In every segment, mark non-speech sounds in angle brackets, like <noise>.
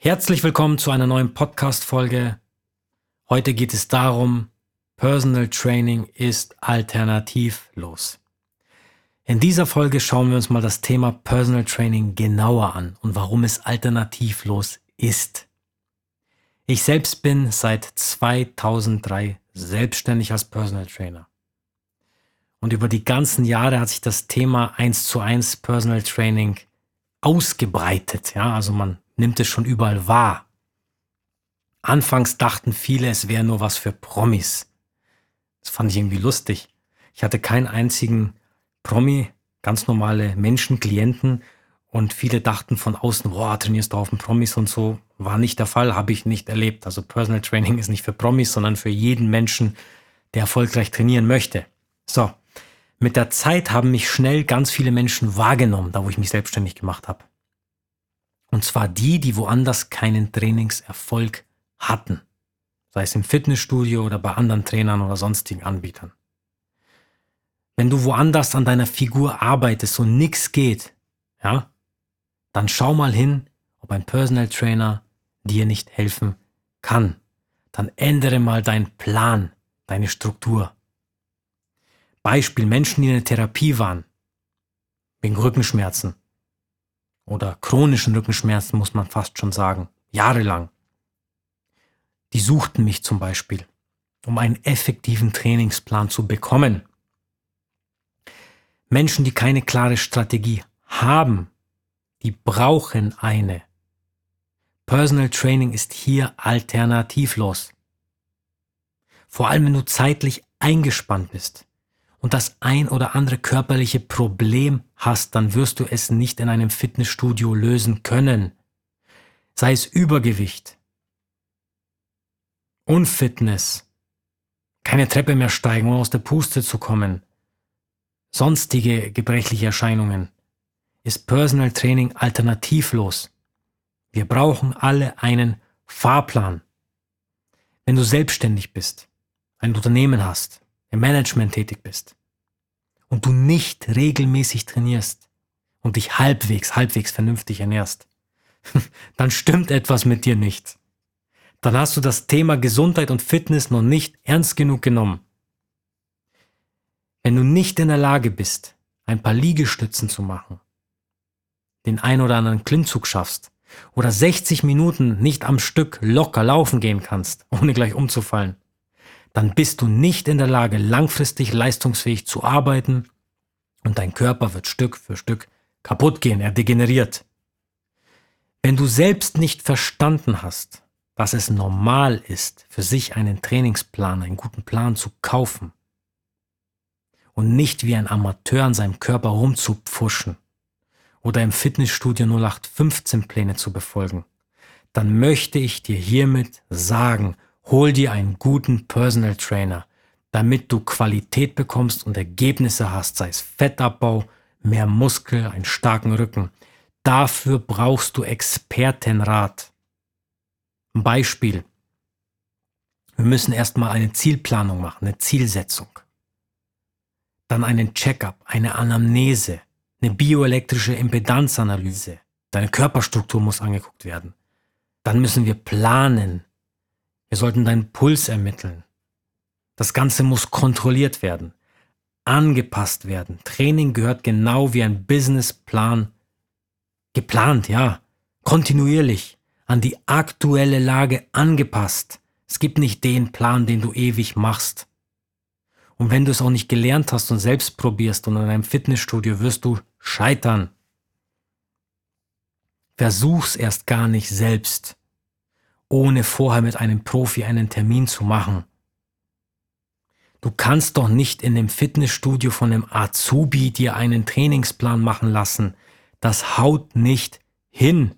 Herzlich willkommen zu einer neuen Podcast-Folge. Heute geht es darum, Personal Training ist alternativlos. In dieser Folge schauen wir uns mal das Thema Personal Training genauer an und warum es alternativlos ist. Ich selbst bin seit 2003 selbstständig als Personal Trainer. Und über die ganzen Jahre hat sich das Thema 1 zu 1 Personal Training ausgebreitet. Ja, also man nimmt es schon überall wahr. Anfangs dachten viele, es wäre nur was für Promis. Das fand ich irgendwie lustig. Ich hatte keinen einzigen Promi, ganz normale Menschen, Klienten und viele dachten von außen, boah, trainierst du auf den Promis und so. War nicht der Fall, habe ich nicht erlebt. Also Personal Training ist nicht für Promis, sondern für jeden Menschen, der erfolgreich trainieren möchte. So, mit der Zeit haben mich schnell ganz viele Menschen wahrgenommen, da wo ich mich selbstständig gemacht habe. Und zwar die, die woanders keinen Trainingserfolg hatten. Sei es im Fitnessstudio oder bei anderen Trainern oder sonstigen Anbietern. Wenn du woanders an deiner Figur arbeitest und nichts geht, ja, dann schau mal hin, ob ein Personal Trainer dir nicht helfen kann. Dann ändere mal deinen Plan, deine Struktur. Beispiel Menschen, die in der Therapie waren, wegen Rückenschmerzen oder chronischen Rückenschmerzen, muss man fast schon sagen, jahrelang. Die suchten mich zum Beispiel, um einen effektiven Trainingsplan zu bekommen. Menschen, die keine klare Strategie haben, die brauchen eine. Personal Training ist hier alternativlos. Vor allem, wenn du zeitlich eingespannt bist und das ein oder andere körperliche Problem hast, dann wirst du es nicht in einem Fitnessstudio lösen können. Sei es Übergewicht, Unfitness, keine Treppe mehr steigen, um aus der Puste zu kommen, sonstige gebrechliche Erscheinungen, ist Personal Training alternativlos. Wir brauchen alle einen Fahrplan. Wenn du selbstständig bist, ein Unternehmen hast, im Management tätig bist und du nicht regelmäßig trainierst und dich halbwegs, halbwegs vernünftig ernährst, <laughs> dann stimmt etwas mit dir nicht. Dann hast du das Thema Gesundheit und Fitness noch nicht ernst genug genommen. Wenn du nicht in der Lage bist, ein paar Liegestützen zu machen, den ein oder anderen Klimmzug schaffst oder 60 Minuten nicht am Stück locker laufen gehen kannst, ohne gleich umzufallen, dann bist du nicht in der Lage, langfristig leistungsfähig zu arbeiten und dein Körper wird Stück für Stück kaputt gehen, er degeneriert. Wenn du selbst nicht verstanden hast, dass es normal ist, für sich einen Trainingsplan, einen guten Plan zu kaufen und nicht wie ein Amateur an seinem Körper rumzupfuschen oder im Fitnessstudio 0815 Pläne zu befolgen, dann möchte ich dir hiermit sagen, Hol dir einen guten Personal Trainer, damit du Qualität bekommst und Ergebnisse hast, sei es Fettabbau, mehr Muskel, einen starken Rücken. Dafür brauchst du Expertenrat. Beispiel. Wir müssen erstmal eine Zielplanung machen, eine Zielsetzung. Dann einen Checkup, eine Anamnese, eine bioelektrische Impedanzanalyse. Deine Körperstruktur muss angeguckt werden. Dann müssen wir planen, wir sollten deinen Puls ermitteln. Das Ganze muss kontrolliert werden, angepasst werden. Training gehört genau wie ein Businessplan geplant, ja, kontinuierlich, an die aktuelle Lage angepasst. Es gibt nicht den Plan, den du ewig machst. Und wenn du es auch nicht gelernt hast und selbst probierst und in einem Fitnessstudio wirst du scheitern. Versuch's erst gar nicht selbst ohne vorher mit einem Profi einen Termin zu machen. Du kannst doch nicht in dem Fitnessstudio von einem Azubi dir einen Trainingsplan machen lassen. Das haut nicht hin.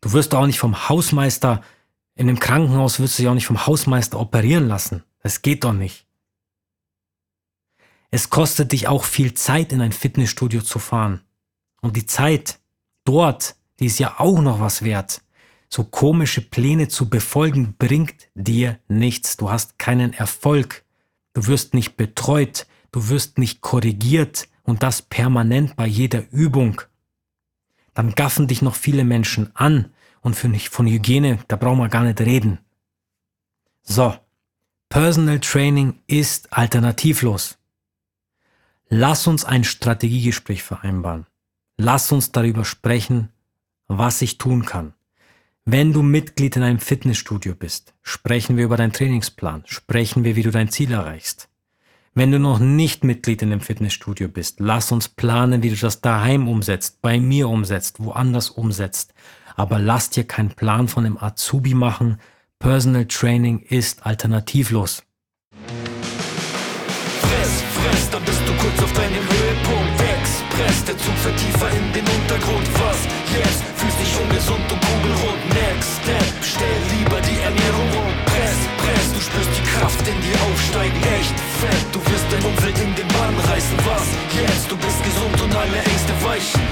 Du wirst auch nicht vom Hausmeister, in dem Krankenhaus wirst du dich auch nicht vom Hausmeister operieren lassen. Das geht doch nicht. Es kostet dich auch viel Zeit, in ein Fitnessstudio zu fahren. Und die Zeit dort, die ist ja auch noch was wert. So komische Pläne zu befolgen bringt dir nichts. Du hast keinen Erfolg. Du wirst nicht betreut. Du wirst nicht korrigiert und das permanent bei jeder Übung. Dann gaffen dich noch viele Menschen an und von Hygiene, da brauchen wir gar nicht reden. So. Personal Training ist alternativlos. Lass uns ein Strategiegespräch vereinbaren. Lass uns darüber sprechen, was ich tun kann. Wenn du Mitglied in einem Fitnessstudio bist, sprechen wir über deinen Trainingsplan, sprechen wir, wie du dein Ziel erreichst. Wenn du noch nicht Mitglied in einem Fitnessstudio bist, lass uns planen, wie du das daheim umsetzt, bei mir umsetzt, woanders umsetzt. Aber lass dir keinen Plan von dem Azubi machen. Personal Training ist alternativlos. Fress, fress, dann bist du kurz auf deinem Höhepunkt. Express, der Zug fährt in den Untergrund. Was jetzt? Fühlst dich ungesund Was